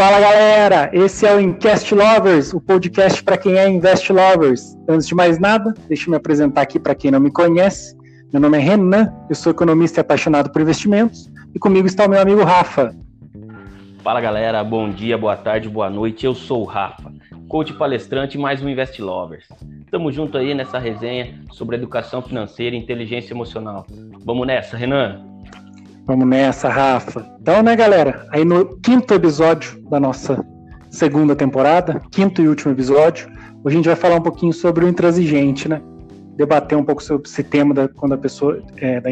Fala galera, esse é o Incast Lovers, o podcast para quem é Invest Lovers. Antes de mais nada, deixa eu me apresentar aqui para quem não me conhece. Meu nome é Renan, eu sou economista e apaixonado por investimentos, e comigo está o meu amigo Rafa. Fala galera, bom dia, boa tarde, boa noite. Eu sou o Rafa, coach palestrante e mais um Invest Lovers. Estamos junto aí nessa resenha sobre educação financeira e inteligência emocional. Vamos nessa, Renan? Vamos nessa, Rafa. Então, né, galera? Aí no quinto episódio da nossa segunda temporada, quinto e último episódio, hoje a gente vai falar um pouquinho sobre o intransigente, né? Debater um pouco sobre esse tema da, quando a pessoa é, da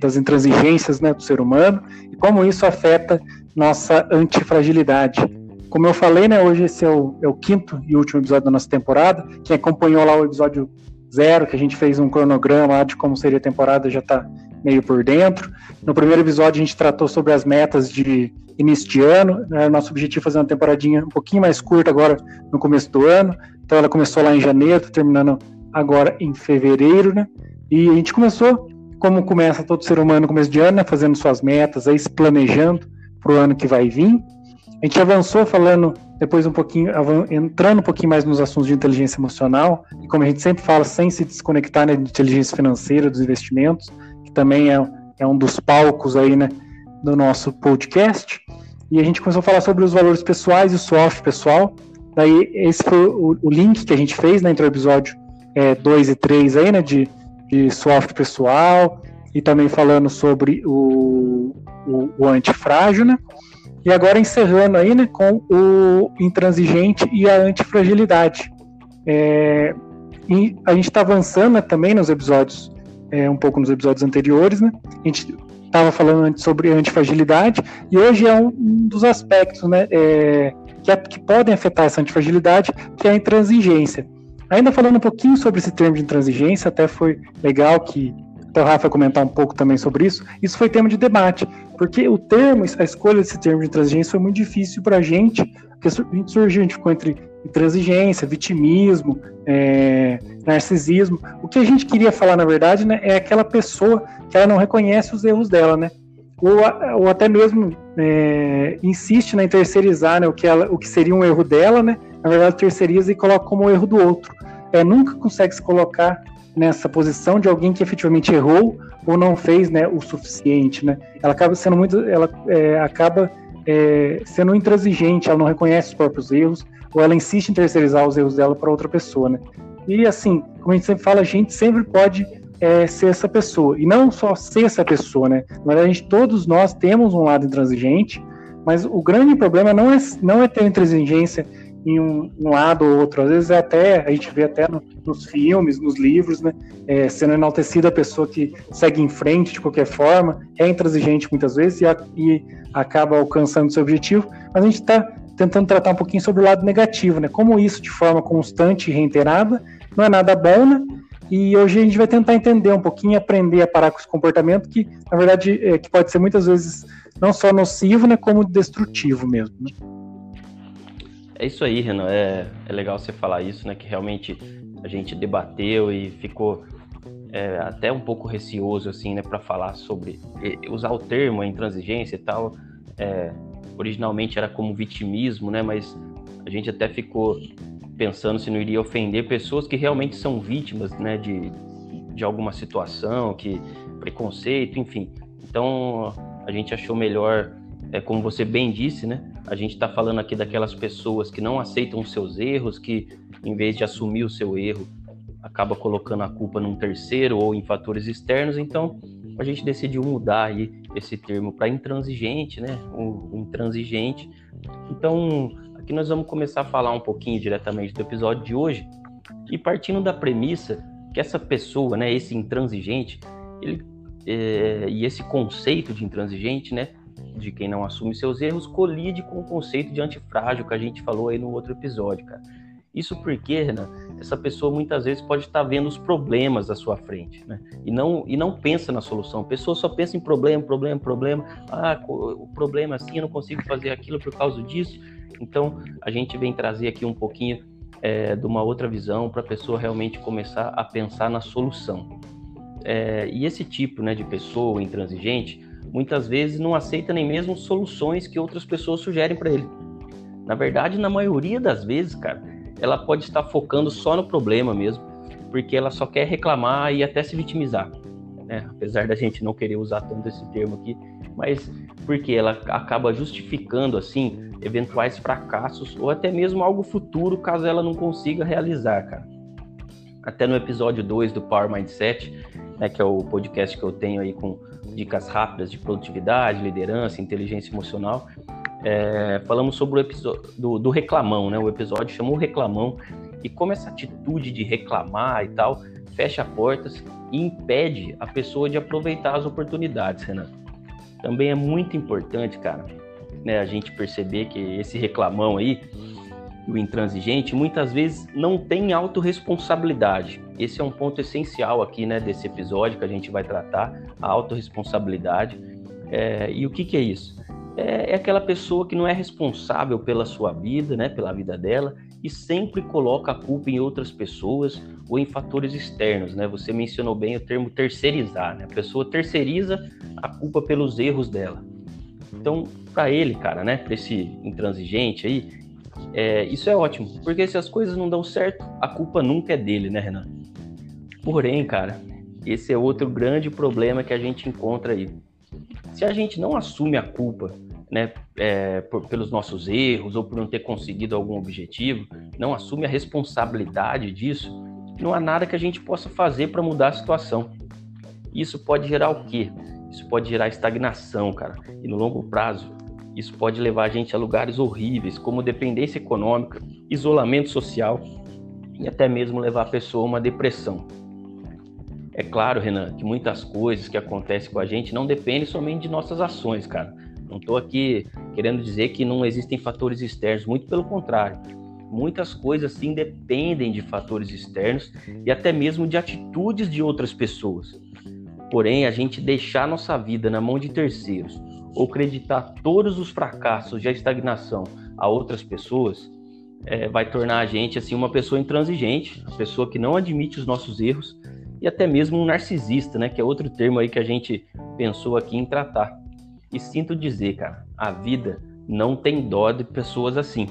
das intransigências né, do ser humano e como isso afeta nossa antifragilidade. Como eu falei, né, hoje esse é o, é o quinto e último episódio da nossa temporada. Quem acompanhou lá o episódio zero, que a gente fez um cronograma de como seria a temporada, já está meio por dentro. No primeiro episódio a gente tratou sobre as metas de início de ano. Né? Nosso objetivo é fazer uma temporadinha um pouquinho mais curta agora no começo do ano. Então ela começou lá em janeiro, terminando agora em fevereiro, né? E a gente começou, como começa todo ser humano no começo de ano, né? fazendo suas metas, aí se planejando para o ano que vai vir. A gente avançou falando depois um pouquinho, entrando um pouquinho mais nos assuntos de inteligência emocional, e como a gente sempre fala, sem se desconectar né, de inteligência financeira, dos investimentos, que também é, é um dos palcos aí, né, do nosso podcast. E a gente começou a falar sobre os valores pessoais e o soft pessoal. Daí, esse foi o, o link que a gente fez né, entre o episódio 2 é, e 3 aí, né, de, de soft pessoal, e também falando sobre o, o, o antifrágil, né? E agora encerrando aí, né, com o intransigente e a antifragilidade. É, e a gente está avançando né, também nos episódios é, um pouco nos episódios anteriores, né? A gente estava falando antes sobre antifragilidade e hoje é um, um dos aspectos, né, é, que, é, que, podem afetar essa antifragilidade, que é a intransigência. Ainda falando um pouquinho sobre esse termo de intransigência, até foi legal que até o Rafa comentar um pouco também sobre isso. Isso foi tema de debate, porque o termo, a escolha desse termo de intransigência foi muito difícil para a gente, porque a gente surgiu, a gente ficou entre intransigência, vitimismo, é, narcisismo. O que a gente queria falar, na verdade, né, é aquela pessoa que ela não reconhece os erros dela, né? Ou, ou até mesmo é, insiste né, em terceirizar né, o, que ela, o que seria um erro dela, né? Na verdade, terceiriza e coloca como erro do outro. É, nunca consegue se colocar nessa posição de alguém que efetivamente errou ou não fez né, o suficiente, né? Ela acaba sendo muito, ela é, acaba é, sendo intransigente, ela não reconhece os próprios erros, ou ela insiste em terceirizar os erros dela para outra pessoa, né? E assim, como a gente sempre fala, a gente sempre pode é, ser essa pessoa. E não só ser essa pessoa, né? Na verdade, a gente, todos nós temos um lado intransigente, mas o grande problema não é, não é ter intransigência em um, um, lado ou outro. Às vezes é até, a gente vê até no, nos filmes, nos livros, né? É, sendo enaltecida a pessoa que segue em frente de qualquer forma, é intransigente muitas vezes e, a, e acaba alcançando seu objetivo, mas a gente está tentando tratar um pouquinho sobre o lado negativo, né? Como isso de forma constante e reiterada não é nada bom, né? E hoje a gente vai tentar entender um pouquinho, aprender a parar com esse comportamento que, na verdade, é, que pode ser muitas vezes não só nocivo, né, como destrutivo mesmo. Né? É isso aí, Renan. É, é legal você falar isso, né? Que realmente a gente debateu e ficou é, até um pouco receoso, assim, né, para falar sobre usar o termo intransigência e tal. É, originalmente era como vitimismo, né? Mas a gente até ficou pensando se não iria ofender pessoas que realmente são vítimas, né? De, de alguma situação, que preconceito, enfim. Então a gente achou melhor, é, como você bem disse, né? A gente está falando aqui daquelas pessoas que não aceitam os seus erros, que em vez de assumir o seu erro, acaba colocando a culpa num terceiro ou em fatores externos. Então, a gente decidiu mudar aí esse termo para intransigente, né? O intransigente. Então, aqui nós vamos começar a falar um pouquinho diretamente do episódio de hoje e partindo da premissa que essa pessoa, né, esse intransigente, ele é, e esse conceito de intransigente, né, de quem não assume seus erros, colide com o conceito de antifrágil que a gente falou aí no outro episódio, cara. Isso porque, Renan, essa pessoa muitas vezes pode estar vendo os problemas à sua frente, né? E não, e não pensa na solução. A pessoa só pensa em problema, problema, problema. Ah, o problema é assim, eu não consigo fazer aquilo por causa disso. Então, a gente vem trazer aqui um pouquinho é, de uma outra visão para a pessoa realmente começar a pensar na solução. É, e esse tipo né, de pessoa intransigente, muitas vezes não aceita nem mesmo soluções que outras pessoas sugerem para ele. Na verdade, na maioria das vezes, cara, ela pode estar focando só no problema mesmo, porque ela só quer reclamar e até se vitimizar. Né? Apesar da gente não querer usar tanto esse termo aqui, mas porque ela acaba justificando assim eventuais fracassos ou até mesmo algo futuro caso ela não consiga realizar, cara. Até no episódio 2 do Power Mindset, né, que é o podcast que eu tenho aí com dicas rápidas de produtividade, liderança, inteligência emocional, é, falamos sobre o episódio do, reclamão, né? O episódio chamou reclamão e como essa atitude de reclamar e tal fecha portas e impede a pessoa de aproveitar as oportunidades, Renan. Também é muito importante, cara, né, a gente perceber que esse reclamão aí, o intransigente, muitas vezes não tem autorresponsabilidade. Esse é um ponto essencial aqui, né, desse episódio que a gente vai tratar, a autorresponsabilidade. É, e o que, que é isso? É, é aquela pessoa que não é responsável pela sua vida, né, pela vida dela, e sempre coloca a culpa em outras pessoas ou em fatores externos, né? Você mencionou bem o termo terceirizar, né? A pessoa terceiriza a culpa pelos erros dela. Então, para ele, cara, né, para esse intransigente aí, é, isso é ótimo, porque se as coisas não dão certo, a culpa nunca é dele, né, Renan? Porém, cara, esse é outro grande problema que a gente encontra aí. Se a gente não assume a culpa né, é, por, pelos nossos erros ou por não ter conseguido algum objetivo, não assume a responsabilidade disso, não há nada que a gente possa fazer para mudar a situação. Isso pode gerar o quê? Isso pode gerar estagnação, cara. E no longo prazo, isso pode levar a gente a lugares horríveis, como dependência econômica, isolamento social e até mesmo levar a pessoa a uma depressão. É claro, Renan, que muitas coisas que acontecem com a gente não dependem somente de nossas ações, cara não estou aqui querendo dizer que não existem fatores externos, muito pelo contrário. Muitas coisas sim dependem de fatores externos e até mesmo de atitudes de outras pessoas. Porém, a gente deixar nossa vida na mão de terceiros ou acreditar todos os fracassos e a estagnação a outras pessoas é, vai tornar a gente assim uma pessoa intransigente, uma pessoa que não admite os nossos erros e até mesmo um narcisista, né? Que é outro termo aí que a gente pensou aqui em tratar. E sinto dizer, cara, a vida não tem dó de pessoas assim.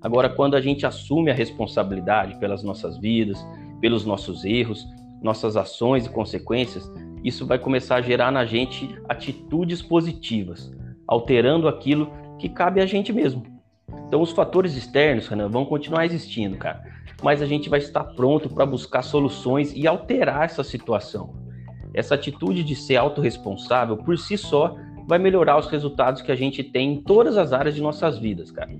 Agora, quando a gente assume a responsabilidade pelas nossas vidas, pelos nossos erros, nossas ações e consequências, isso vai começar a gerar na gente atitudes positivas, alterando aquilo que cabe a gente mesmo. Então, os fatores externos, Renan, vão continuar existindo, cara, mas a gente vai estar pronto para buscar soluções e alterar essa situação. Essa atitude de ser autorresponsável por si só vai melhorar os resultados que a gente tem em todas as áreas de nossas vidas, cara.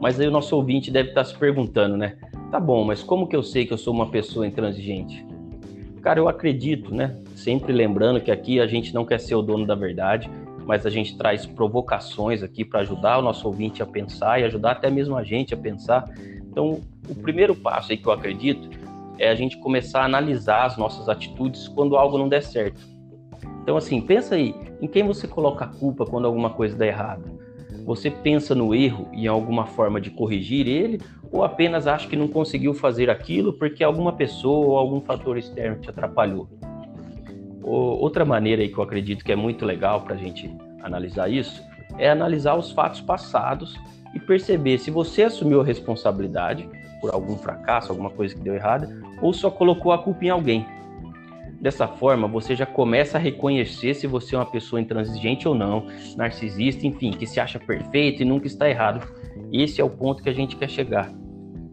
Mas aí o nosso ouvinte deve estar se perguntando, né? Tá bom, mas como que eu sei que eu sou uma pessoa intransigente? Cara, eu acredito, né? Sempre lembrando que aqui a gente não quer ser o dono da verdade, mas a gente traz provocações aqui para ajudar o nosso ouvinte a pensar e ajudar até mesmo a gente a pensar. Então, o primeiro passo aí que eu acredito é a gente começar a analisar as nossas atitudes quando algo não der certo. Então, assim, pensa aí, em quem você coloca a culpa quando alguma coisa dá errado? Você pensa no erro e em alguma forma de corrigir ele, ou apenas acha que não conseguiu fazer aquilo porque alguma pessoa ou algum fator externo te atrapalhou? Outra maneira aí que eu acredito que é muito legal para a gente analisar isso é analisar os fatos passados e perceber se você assumiu a responsabilidade por algum fracasso, alguma coisa que deu errada, ou só colocou a culpa em alguém. Dessa forma, você já começa a reconhecer se você é uma pessoa intransigente ou não, narcisista, enfim, que se acha perfeito e nunca está errado. Esse é o ponto que a gente quer chegar.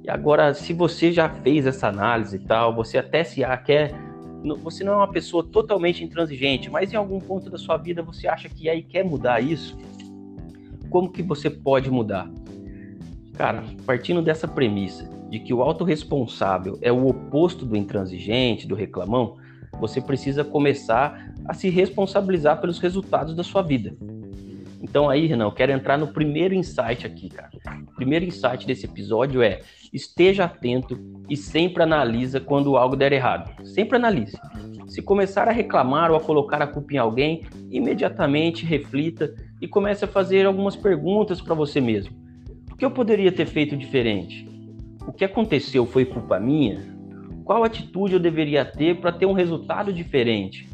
E agora, se você já fez essa análise e tal, você até se quer você não é uma pessoa totalmente intransigente, mas em algum ponto da sua vida você acha que aí quer mudar isso, como que você pode mudar? Cara, partindo dessa premissa, de que o autorresponsável é o oposto do intransigente, do reclamão, você precisa começar a se responsabilizar pelos resultados da sua vida. Então aí, Renan, eu quero entrar no primeiro insight aqui, cara. O primeiro insight desse episódio é: esteja atento e sempre analisa quando algo der errado. Sempre analise. Se começar a reclamar ou a colocar a culpa em alguém, imediatamente reflita e comece a fazer algumas perguntas para você mesmo. O que eu poderia ter feito diferente? o que aconteceu foi culpa minha? Qual atitude eu deveria ter para ter um resultado diferente?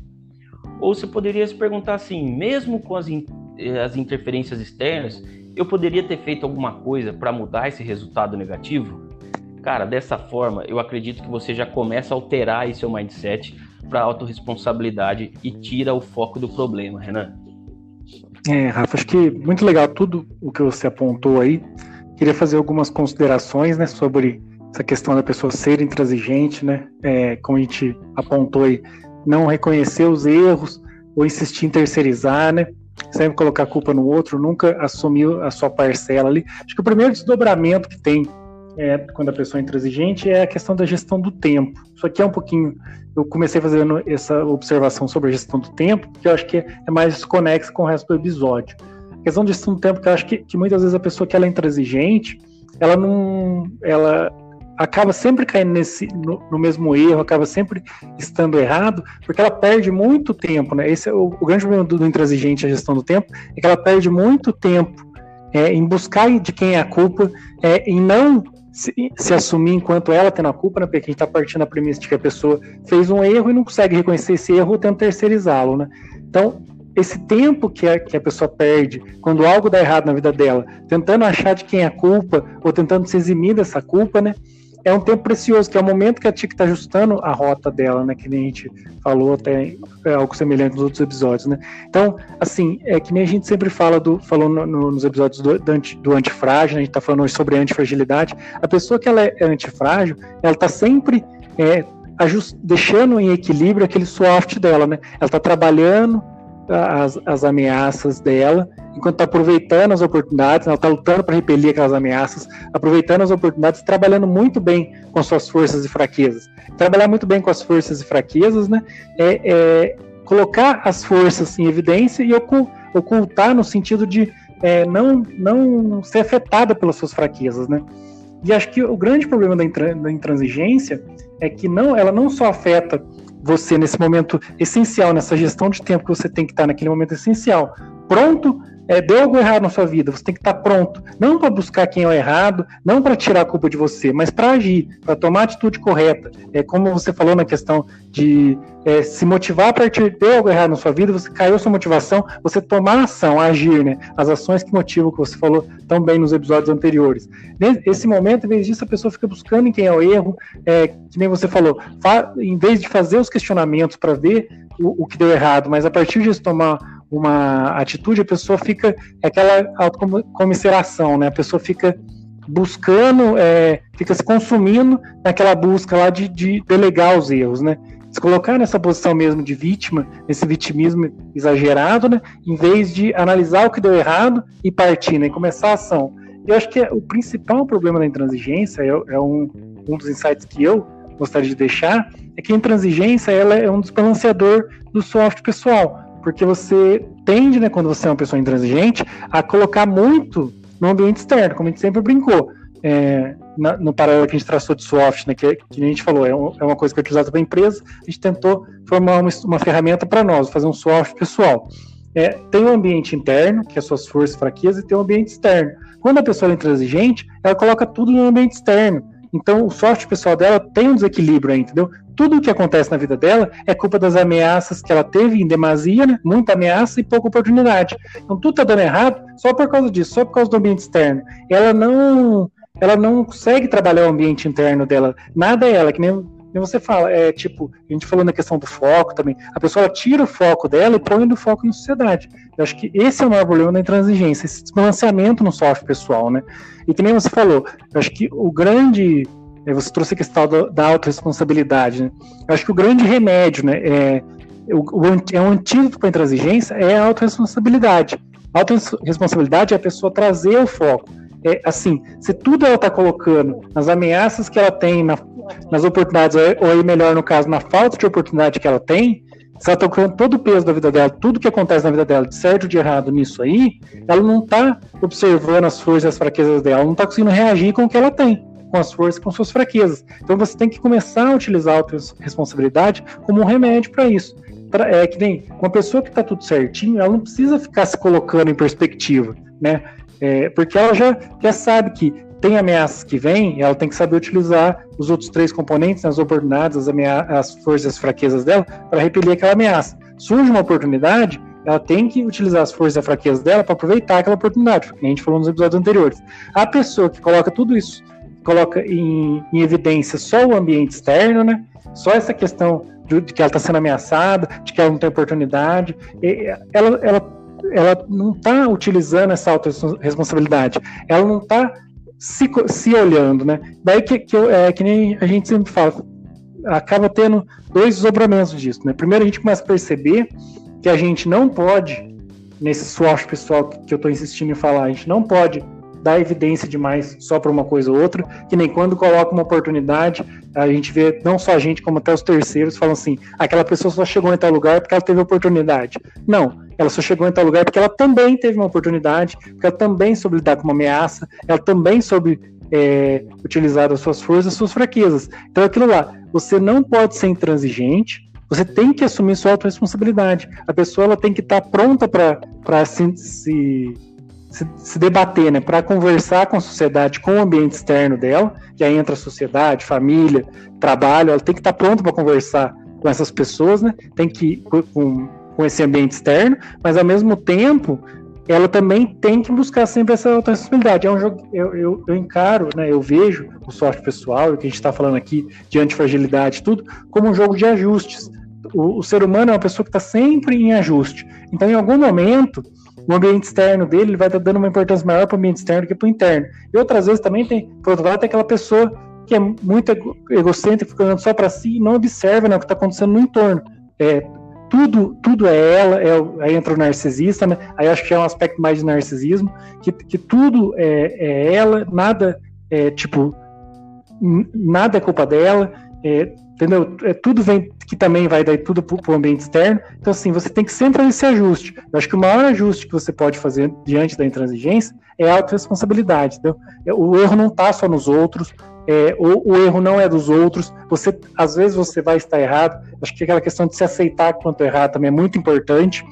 Ou você poderia se perguntar assim, mesmo com as eh, as interferências externas, eu poderia ter feito alguma coisa para mudar esse resultado negativo? Cara, dessa forma, eu acredito que você já começa a alterar aí seu mindset para autorresponsabilidade e tira o foco do problema, Renan. É, Rafa, acho que muito legal tudo o que você apontou aí. Queria fazer algumas considerações, né, sobre essa questão da pessoa ser intransigente, né? É, como a gente apontou aí, não reconhecer os erros ou insistir em terceirizar, né? Sempre colocar a culpa no outro, nunca assumir a sua parcela ali. Acho que o primeiro desdobramento que tem é, quando a pessoa é intransigente é a questão da gestão do tempo. Isso aqui é um pouquinho. Eu comecei fazendo essa observação sobre a gestão do tempo, que eu acho que é mais desconexa com o resto do episódio. A questão de gestão do tempo, que eu acho que, que muitas vezes a pessoa que ela é intransigente, ela não. Ela acaba sempre caindo nesse, no, no, mesmo erro, acaba sempre estando errado, porque ela perde muito tempo, né? Esse é o, o grande problema do, do, intransigente, a gestão do tempo, é que ela perde muito tempo é, em buscar de quem é a culpa, é, em não se, se, assumir enquanto ela tendo a culpa, né? Porque a gente está partindo da premissa de que a pessoa fez um erro e não consegue reconhecer esse erro, tenta terceirizá-lo, né? Então, esse tempo que a, que a pessoa perde quando algo dá errado na vida dela, tentando achar de quem é a culpa ou tentando se eximir dessa culpa, né? É um tempo precioso, que é o momento que a TIC está ajustando a rota dela, né? Que nem a gente falou até é algo semelhante nos outros episódios, né? Então, assim, é que nem a gente sempre fala do, falou no, no, nos episódios do, do, anti, do antifrágil, né, a gente está falando hoje sobre antifragilidade. A pessoa que ela é antifrágil, ela está sempre é, ajust, deixando em equilíbrio aquele soft dela, né? Ela está trabalhando as, as ameaças dela enquanto está aproveitando as oportunidades, está lutando para repelir aquelas ameaças, aproveitando as oportunidades, trabalhando muito bem com suas forças e fraquezas. Trabalhar muito bem com as forças e fraquezas, né, é, é colocar as forças em evidência e ocultar no sentido de é, não, não ser afetada pelas suas fraquezas, né. E acho que o grande problema da, da intransigência é que não, ela não só afeta você nesse momento essencial, nessa gestão de tempo que você tem que estar naquele momento essencial, pronto é, deu algo errado na sua vida, você tem que estar pronto, não para buscar quem é o errado, não para tirar a culpa de você, mas para agir, para tomar a atitude correta. É como você falou na questão de é, se motivar a partir de algo errado na sua vida, você caiu sua motivação, você tomar ação, agir, né? As ações que motivam, que você falou tão bem nos episódios anteriores. Nesse momento, em vez disso, a pessoa fica buscando em quem é o erro, é, que nem você falou, em vez de fazer os questionamentos para ver o, o que deu errado, mas a partir disso tomar uma atitude, a pessoa fica é aquela autocomiseração, né? A pessoa fica buscando, é, fica se consumindo naquela busca lá de, de, delegar os erros, né? Se colocar nessa posição mesmo de vítima, nesse vitimismo exagerado, né? Em vez de analisar o que deu errado e partir, né? E começar a ação. Eu acho que o principal problema da intransigência é, é um, um dos insights que eu gostaria de deixar é que a intransigência ela é um desbalanceador do software pessoal porque você tende, né, quando você é uma pessoa intransigente, a colocar muito no ambiente externo, como a gente sempre brincou. É, na, no paralelo que a gente traçou de soft, né, que, que a gente falou, é, um, é uma coisa que é utilizada pela empresa, a gente tentou formar uma, uma ferramenta para nós, fazer um soft pessoal. É, tem um ambiente interno, que é suas forças e fraquezas, e tem um ambiente externo. Quando a pessoa é intransigente, ela coloca tudo no ambiente externo. Então, o soft pessoal dela tem um desequilíbrio aí, entendeu? Tudo o que acontece na vida dela é culpa das ameaças que ela teve em demasia, né? Muita ameaça e pouca oportunidade. Então tudo tá dando errado só por causa disso, só por causa do ambiente externo. Ela não, ela não consegue trabalhar o ambiente interno dela. Nada é ela, que nem, você fala, é tipo, a gente falou na questão do foco também. A pessoa tira o foco dela e põe o foco na sociedade. Eu acho que esse é o maior problema da intransigência, esse desbalanceamento no software pessoal, né? E que nem você falou, eu acho que o grande você trouxe a questão da, da autorresponsabilidade. Né? Eu acho que o grande remédio, né, é, o, o, é um antídoto para a intransigência é a autorresponsabilidade. A autorresponsabilidade é a pessoa trazer o foco. É, assim, se tudo ela está colocando nas ameaças que ela tem, na, nas oportunidades, ou aí melhor no caso, na falta de oportunidade que ela tem, se ela está colocando todo o peso da vida dela, tudo que acontece na vida dela, de certo ou de errado nisso aí, ela não está observando as forças e as fraquezas dela, ela não está conseguindo reagir com o que ela tem com as forças, com suas fraquezas. Então você tem que começar a utilizar a responsabilidade como um remédio para isso. É que nem uma pessoa que está tudo certinho, ela não precisa ficar se colocando em perspectiva, né? É, porque ela já, já sabe que tem ameaças que vêm, ela tem que saber utilizar os outros três componentes, as oportunidades, as, as forças e as fraquezas dela, para repelir aquela ameaça. Surge uma oportunidade, ela tem que utilizar as forças e a fraqueza dela para aproveitar aquela oportunidade, que a gente falou nos episódios anteriores. A pessoa que coloca tudo isso, coloca em, em evidência só o ambiente externo, né? Só essa questão de, de que ela está sendo ameaçada, de que ela não tem oportunidade, ela, ela, ela não está utilizando essa autorresponsabilidade, ela não está se, se olhando, né? Daí que, que, eu, é, que nem a gente sempre fala, acaba tendo dois desdobramentos disso, né? Primeiro a gente começa a perceber que a gente não pode, nesse swatch pessoal que eu estou insistindo em falar, a gente não pode dar evidência demais só para uma coisa ou outra, que nem quando coloca uma oportunidade, a gente vê não só a gente, como até os terceiros falam assim, aquela pessoa só chegou em tal lugar porque ela teve oportunidade. Não, ela só chegou em tal lugar porque ela também teve uma oportunidade, porque ela também soube lidar com uma ameaça, ela também soube é, utilizar as suas forças, as suas fraquezas. Então aquilo lá, você não pode ser intransigente, você tem que assumir sua autorresponsabilidade. A pessoa ela tem que estar tá pronta para se, se, se, se, debater, né? para conversar com a sociedade, com o ambiente externo dela, que aí entra a sociedade, família, trabalho, ela tem que estar tá pronta para conversar com essas pessoas, né? tem que com, com esse ambiente externo, mas ao mesmo tempo ela também tem que buscar sempre essa autorresponsabilidade. É um jogo, eu, eu, eu, encaro, né, eu vejo o software pessoal, o que a gente está falando aqui de antifragilidade tudo, como um jogo de ajustes. O, o ser humano é uma pessoa que está sempre em ajuste. Então, em algum momento, o ambiente externo dele ele vai estar tá dando uma importância maior para o ambiente externo que para o interno. E outras vezes também tem, por outro lado, tem aquela pessoa que é muito egocêntrica, ficando só para si e não observa né, o que está acontecendo no entorno. É, tudo, tudo é ela, é, aí entra o narcisista, né? Aí acho que é um aspecto mais de narcisismo, que, que tudo é, é ela, nada é tipo, nada é culpa dela, é, entendeu? É, tudo vem que também vai daí tudo para o ambiente externo. Então, assim, você tem que sempre fazer esse ajuste. Eu acho que o maior ajuste que você pode fazer diante da intransigência é a autorresponsabilidade. Então, o erro não está só nos outros, é, o, erro não é dos outros. Você, às vezes, você vai estar errado. Acho que aquela questão de se aceitar quanto errado também é muito importante.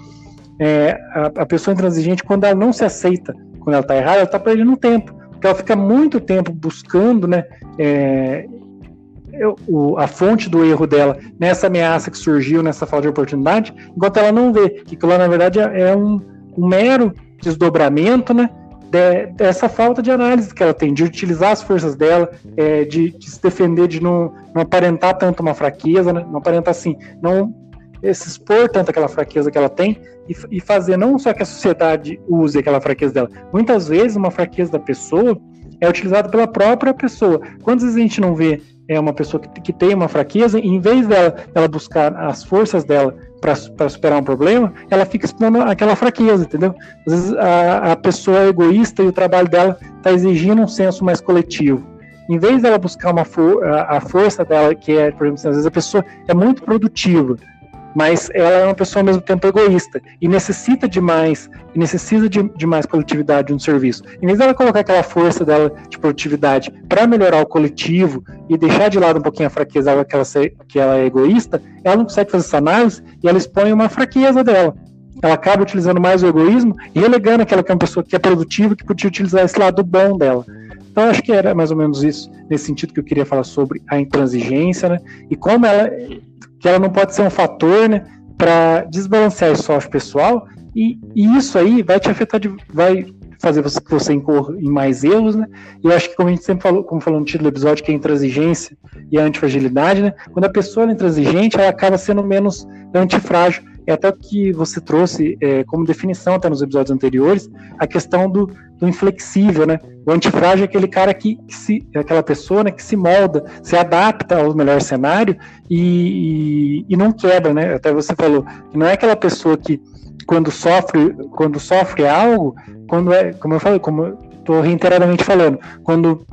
É, a, a, pessoa intransigente, quando ela não se aceita, quando ela está errada, ela está perdendo tempo, porque ela fica muito tempo buscando, né? É, o, a fonte do erro dela nessa ameaça que surgiu, nessa falta de oportunidade, enquanto ela não vê que aquilo, na verdade, é, é um, um mero desdobramento, né? de, dessa falta de análise que ela tem, de utilizar as forças dela, é, de, de, se defender, de não, não aparentar tanto uma fraqueza, né? não aparentar assim, não se expor tanto aquela fraqueza que ela tem e, e, fazer não só que a sociedade use aquela fraqueza dela. Muitas vezes uma fraqueza da pessoa é utilizada pela própria pessoa. Quantas vezes a gente não vê é uma pessoa que, que tem uma fraqueza, e em vez dela ela buscar as forças dela para superar um problema, ela fica expondo aquela fraqueza, entendeu? Às vezes a, a pessoa é egoísta e o trabalho dela está exigindo um senso mais coletivo. Em vez dela buscar uma for, a, a, força dela, que é, por exemplo, às vezes a pessoa é muito produtiva, mas ela é uma pessoa ao mesmo tempo egoísta e necessita de mais, e necessita de, de mais coletividade no serviço. Em vez dela colocar aquela força dela de produtividade para melhorar o coletivo e deixar de lado um pouquinho a fraqueza dela que ela, que ela é egoísta, ela não consegue fazer essa análise e ela expõe uma fraqueza dela. Ela acaba utilizando mais o egoísmo e relegando aquela que é uma pessoa que é produtiva que podia utilizar esse lado bom dela. Então, acho que era mais ou menos isso, nesse sentido que eu queria falar sobre a intransigência, né? E como ela que ela não pode ser um fator né, para desbalancear o sócio pessoal, e, e, isso aí vai te afetar, de, vai fazer você, você incorra em mais erros, né? E eu acho que, como a gente sempre falou, como falou no título do episódio, que é a intransigência e a antifragilidade, né? Quando a pessoa é intransigente, ela acaba sendo menos antifrágil. É até o que você trouxe é, como definição até nos episódios anteriores, a questão do, do inflexível, né? O antifrágil é aquele cara que, que se, é aquela pessoa né, que se molda, se adapta ao melhor cenário e, e, e, não quebra, né? Até você falou que não é aquela pessoa que quando sofre, quando sofre algo, quando é, como eu falei, como estou reiteradamente falando, quando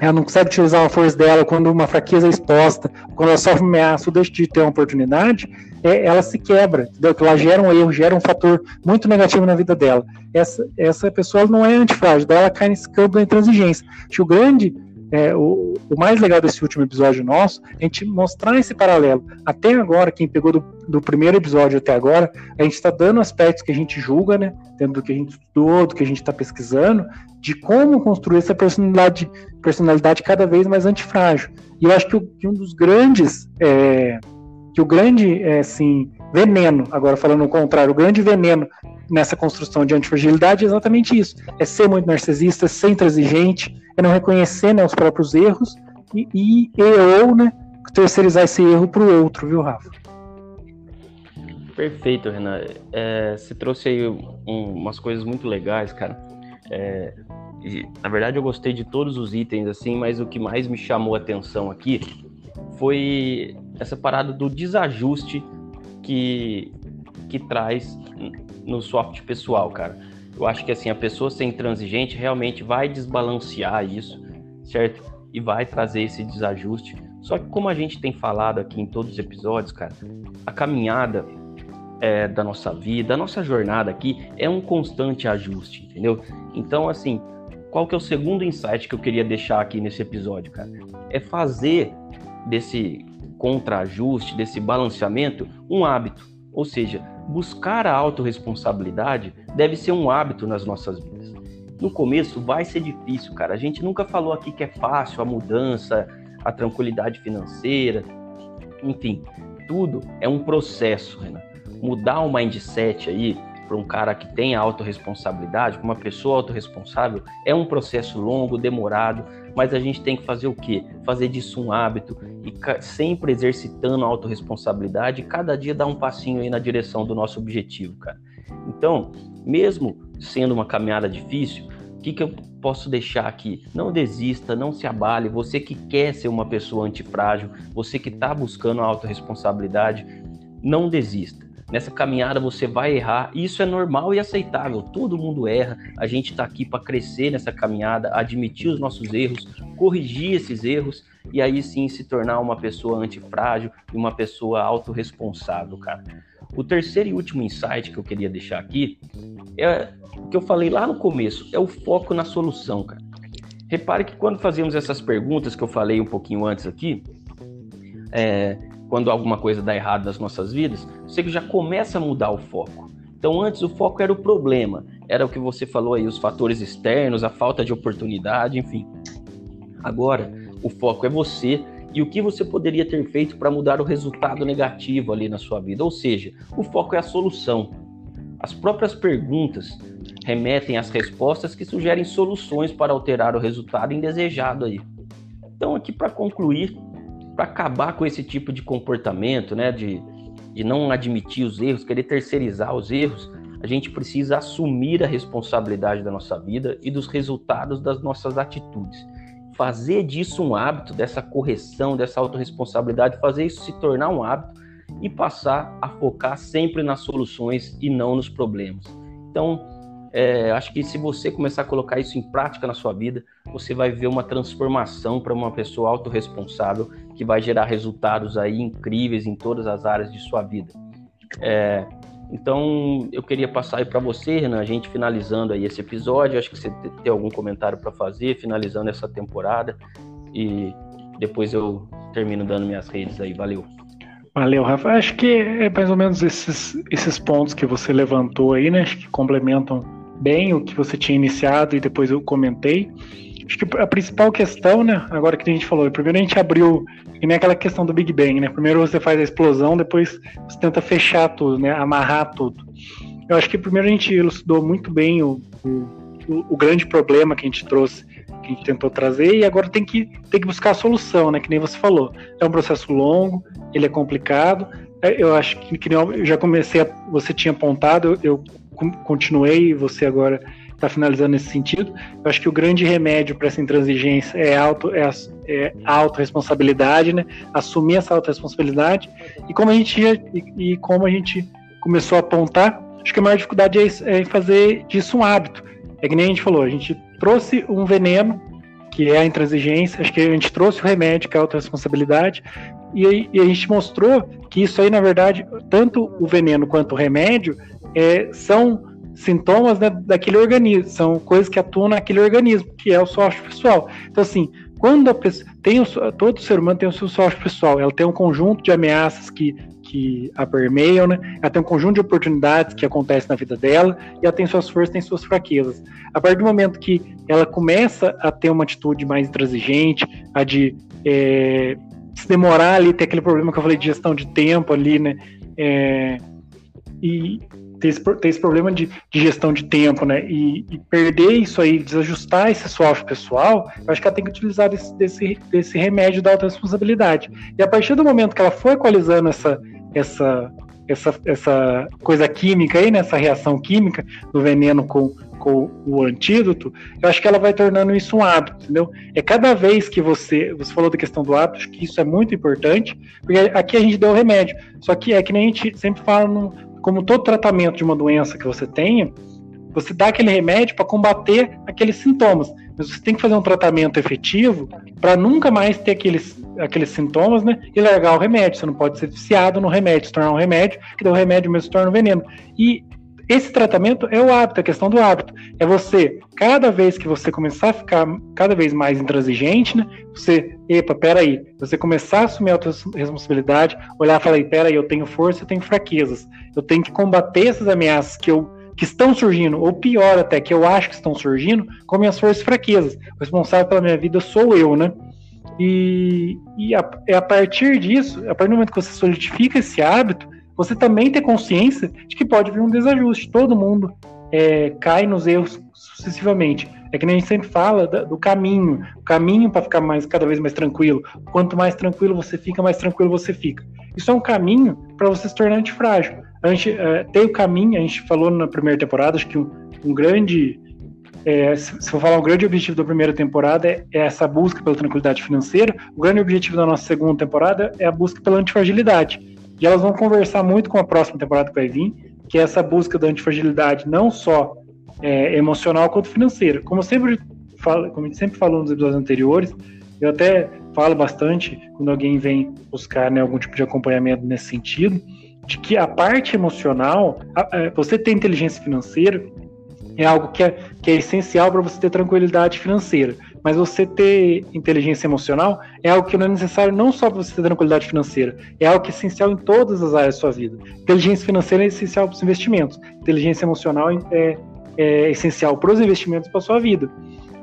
ela não consegue utilizar a força dela, quando uma fraqueza é exposta, quando ela sofre ameaça ou deixa de ter uma oportunidade, é, ela se quebra, entendeu? Que ela gera um erro, gera um fator muito negativo na vida dela. Essa, essa pessoa não é antifrágil, daí ela cai nesse campo da intransigência. Acho o grande, é, o, o, mais legal desse último episódio nosso é a gente mostrar esse paralelo. Até agora, quem pegou do, do primeiro episódio até agora, a gente está dando aspectos que a gente julga, né? Dentro do que a gente estudou, do que a gente está pesquisando, de como construir essa personalidade, personalidade cada vez mais antifrágil. E eu acho que, o, que um dos grandes. É, que o grande é, assim, veneno, agora falando o contrário, o grande veneno nessa construção de antifragilidade é exatamente isso: é ser muito narcisista, ser intransigente, é não reconhecer né, os próprios erros e, e, e ou né, terceirizar esse erro para o outro, viu, Rafa? Perfeito, Renan. É, você trouxe aí um, umas coisas muito legais, cara. É, e, na verdade, eu gostei de todos os itens, assim, mas o que mais me chamou a atenção aqui foi essa parada do desajuste que, que traz no software pessoal, cara. Eu acho que assim, a pessoa ser intransigente realmente vai desbalancear isso, certo? E vai trazer esse desajuste. Só que como a gente tem falado aqui em todos os episódios, cara, a caminhada é, da nossa vida, a nossa jornada aqui é um constante ajuste, entendeu? Então, assim, qual que é o segundo insight que eu queria deixar aqui nesse episódio, cara? É fazer desse contraajuste, desse balanceamento, um hábito. Ou seja, buscar a autorresponsabilidade deve ser um hábito nas nossas vidas. No começo vai ser difícil, cara. A gente nunca falou aqui que é fácil a mudança, a tranquilidade financeira, enfim, tudo é um processo, Renan mudar o mindset aí para um cara que tem autorresponsabilidade, para uma pessoa autorresponsável, é um processo longo, demorado, mas a gente tem que fazer o quê? Fazer disso um hábito e sempre exercitando a autorresponsabilidade cada dia dar um passinho aí na direção do nosso objetivo, cara. Então, mesmo sendo uma caminhada difícil, o que, que eu posso deixar aqui? Não desista, não se abale. Você que quer ser uma pessoa antifrágil, você que está buscando a autorresponsabilidade, não desista Nessa caminhada você vai errar, isso é normal e aceitável. Todo mundo erra. A gente está aqui para crescer nessa caminhada, admitir os nossos erros, corrigir esses erros e aí sim se tornar uma pessoa antifrágil e uma pessoa autorresponsável, cara. O terceiro e último insight que eu queria deixar aqui é o que eu falei lá no começo, é o foco na solução, cara. Repare que quando fazemos essas perguntas que eu falei um pouquinho antes aqui, é, quando alguma coisa dá errado nas nossas vidas, você já começa a mudar o foco. Então, antes o foco era o problema, era o que você falou aí, os fatores externos, a falta de oportunidade, enfim. Agora, o foco é você e o que você poderia ter feito para mudar o resultado negativo ali na sua vida. Ou seja, o foco é a solução. As próprias perguntas remetem às respostas que sugerem soluções para alterar o resultado indesejado aí. Então, aqui para concluir, para acabar com esse tipo de comportamento, né, de, de não admitir os erros, querer terceirizar os erros, a gente precisa assumir a responsabilidade da nossa vida e dos resultados das nossas atitudes. Fazer disso um hábito, dessa correção, dessa autorresponsabilidade, fazer isso se tornar um hábito e passar a focar sempre nas soluções e não nos problemas. Então, é, acho que se você começar a colocar isso em prática na sua vida, você vai ver uma transformação para uma pessoa autorresponsável que vai gerar resultados aí incríveis em todas as áreas de sua vida. É, então, eu queria passar aí para você, Renan, a gente finalizando aí esse episódio. Acho que você tem algum comentário para fazer, finalizando essa temporada. E depois eu termino dando minhas redes aí. Valeu. Valeu, Rafa. Acho que é mais ou menos esses, esses pontos que você levantou aí, né? Acho que complementam bem o que você tinha iniciado e depois eu comentei. Acho que a principal questão, né, agora que a gente falou, primeiro a gente abriu, e nem aquela questão do Big Bang, né? Primeiro você faz a explosão, depois você tenta fechar tudo, né? Amarrar tudo. Eu acho que primeiro a gente elucidou muito bem o, o, o grande problema que a gente trouxe, que a gente tentou trazer, e agora tem que, tem que buscar a solução, né? Que nem você falou. É um processo longo, ele é complicado. É, eu acho que, que eu já comecei, a, você tinha apontado, eu, eu continuei, você agora está finalizando nesse sentido. Eu acho que o grande remédio para essa intransigência é, auto, é, é né? Assumir essa autorresponsabilidade. E como a gente e, e, como a gente começou a apontar, acho que a maior dificuldade é, é fazer disso um hábito. É que nem a gente falou, a gente trouxe um veneno, que é a intransigência, acho que a gente trouxe o remédio, que é a autorresponsabilidade, e, e a gente mostrou que isso aí, na verdade, tanto o veneno quanto o remédio é, são sintomas né, daquele organismo, são coisas que atuam naquele organismo, que é o software pessoal. Então, assim, quando a pessoa tem o, todo ser humano tem o seu software pessoal, ela tem um conjunto de ameaças que, que a permeiam, né? Ela tem um conjunto de oportunidades que acontecem na vida dela, e ela tem suas forças, tem suas fraquezas. A partir do momento que ela começa a ter uma atitude mais intransigente, a de é, se demorar ali, ter aquele problema que eu falei de gestão de tempo ali, né? É, e ter esse, ter esse problema de, de, gestão de tempo, né? E, e, perder isso aí, desajustar esse software pessoal, eu acho que ela tem que utilizar desse, desse, desse remédio da autorresponsabilidade. E a partir do momento que ela for equalizando essa, essa, essa, essa coisa química aí, né? reação química do veneno com, com o antídoto, eu acho que ela vai tornando isso um hábito, entendeu? É cada vez que você, você falou da questão do hábito, acho que isso é muito importante, porque aqui a gente deu o remédio, só que é que nem a gente sempre fala no, como todo tratamento de uma doença que você tenha, você dá aquele remédio para combater aqueles sintomas, mas você tem que fazer um tratamento efetivo para nunca mais ter aqueles, aqueles sintomas, né? E largar o remédio. Você não pode ser viciado no remédio, se tornar um remédio, que daí o remédio mesmo se torna um veneno. E esse tratamento é o hábito, a questão do hábito. É você, cada vez que você começar a ficar cada vez mais intransigente, né? Você, epa, peraí, você começar a assumir a responsabilidade, olhar e falar, peraí, eu tenho força, eu tenho fraquezas. Eu tenho que combater essas ameaças que eu que estão surgindo, ou pior até, que eu acho que estão surgindo, com minhas forças e fraquezas. O responsável pela minha vida sou eu, né? E, e a, é a partir disso, a partir do momento que você solidifica esse hábito, você também ter consciência de que pode vir um desajuste. Todo mundo é, cai nos erros sucessivamente. É que nem a gente sempre fala do caminho, o caminho para ficar mais cada vez mais tranquilo. Quanto mais tranquilo você fica, mais tranquilo você fica. Isso é um caminho para você se tornar antifrágil. A gente é, tem o caminho, a gente falou na primeira temporada, acho que um, um grande é, se for falar um grande objetivo da primeira temporada é, é, essa busca pela tranquilidade financeira, o grande objetivo da nossa segunda temporada é a busca pela antifragilidade. E elas vão conversar muito com a próxima temporada que vai vir, que é essa busca da antifragilidade, não só é, emocional quanto financeira. Como sempre falo, como a gente sempre falou nos episódios anteriores, eu até falo bastante quando alguém vem buscar né, algum tipo de acompanhamento nesse sentido, de que a parte emocional, a, a, você ter inteligência financeira é algo que é, que é essencial para você ter tranquilidade financeira. Mas você ter inteligência emocional é algo que não é necessário não só para você ter tranquilidade financeira, é algo que é essencial em todas as áreas da sua vida. Inteligência financeira é essencial para os investimentos, inteligência emocional é, é essencial para os investimentos para a sua vida.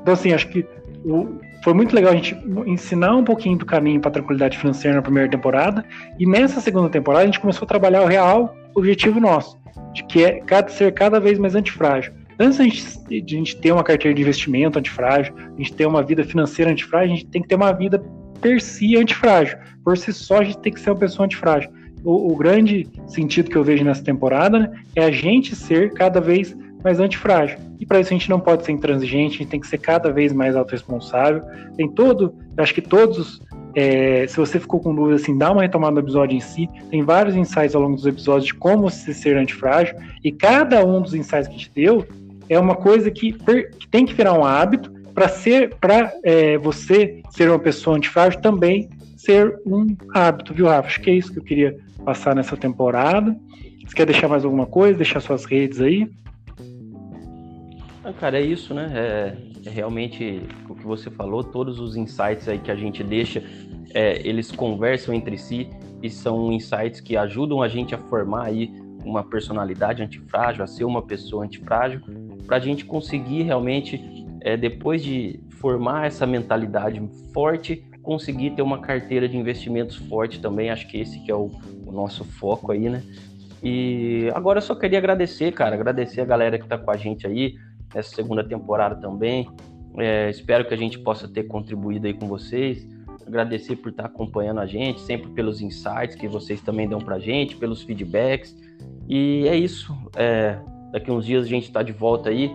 Então, assim, acho que o, foi muito legal a gente ensinar um pouquinho do caminho para a tranquilidade financeira na primeira temporada, e nessa segunda temporada a gente começou a trabalhar o real objetivo nosso, de que é ser cada vez mais antifrágil. Antes de a gente ter uma carteira de investimento antifrágil, a gente ter uma vida financeira antifrágil, a gente tem que ter uma vida per si antifrágil. Por si só, a gente tem que ser uma pessoa antifrágil. O, o grande sentido que eu vejo nessa temporada né, é a gente ser cada vez mais antifrágil. E para isso a gente não pode ser intransigente, a gente tem que ser cada vez mais autorresponsável. Tem todo, acho que todos é, se você ficou com dúvida, assim, dá uma retomada no episódio em si. Tem vários insights ao longo dos episódios de como você ser antifrágil. E cada um dos insights que a gente deu é uma coisa que, que tem que virar um hábito para ser para é, você ser uma pessoa antifrágil também ser um hábito, viu, Rafa? Acho que é isso que eu queria passar nessa temporada. Você quer deixar mais alguma coisa? Deixar suas redes aí? Ah, cara, é isso, né? É, é, realmente o que você falou, todos os insights aí que a gente deixa, é, eles conversam entre si e são insights que ajudam a gente a formar aí uma personalidade antifrágil, a ser uma pessoa antifrágil, para a gente conseguir realmente, é, depois de formar essa mentalidade forte, conseguir ter uma carteira de investimentos forte também. Acho que esse que é o, o nosso foco aí, né? E agora eu só queria agradecer, cara, agradecer a galera que está com a gente aí nessa segunda temporada também. É, espero que a gente possa ter contribuído aí com vocês. Agradecer por estar acompanhando a gente, sempre pelos insights que vocês também dão pra gente, pelos feedbacks. E é isso. É, daqui uns dias a gente está de volta aí,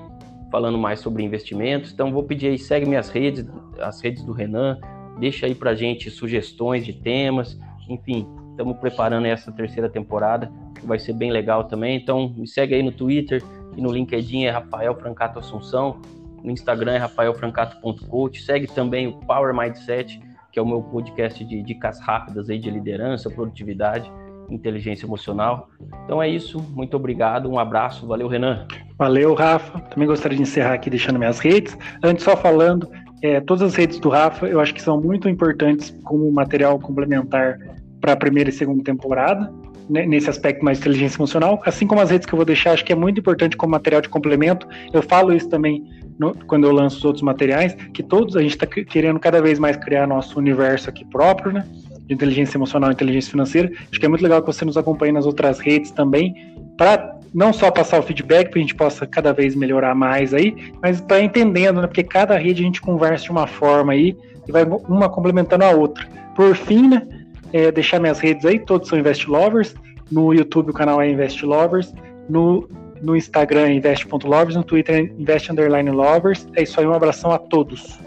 falando mais sobre investimentos. Então vou pedir aí, segue minhas redes, as redes do Renan, deixa aí pra gente sugestões de temas. Enfim, estamos preparando essa terceira temporada, que vai ser bem legal também. Então me segue aí no Twitter e no LinkedIn é Rafael Francato Assunção. No Instagram é rafaelfrancato.coach. Segue também o Power Mindset, que é o meu podcast de dicas rápidas aí de liderança, produtividade inteligência emocional. Então é isso, muito obrigado, um abraço, valeu Renan. Valeu, Rafa. Também gostaria de encerrar aqui deixando minhas redes. Antes, só falando, é, todas as redes do Rafa eu acho que são muito importantes como material complementar para a primeira e segunda temporada, né, nesse aspecto mais inteligência emocional, assim como as redes que eu vou deixar, acho que é muito importante como material de complemento. Eu falo isso também no, quando eu lanço os outros materiais, que todos a gente está querendo cada vez mais criar nosso universo aqui próprio, né? De inteligência emocional e inteligência financeira. Acho que é muito legal que você nos acompanhe nas outras redes também, para não só passar o feedback, para a gente possa cada vez melhorar mais aí, mas para entendendo, né? Porque cada rede a gente conversa de uma forma aí e vai uma complementando a outra. Por fim, né? É, deixar minhas redes aí, todos são Invest Lovers. No YouTube o canal é Invest Lovers. No, no Instagram é invest.lovers. No Twitter é invest_lovers. É isso aí, um abração a todos.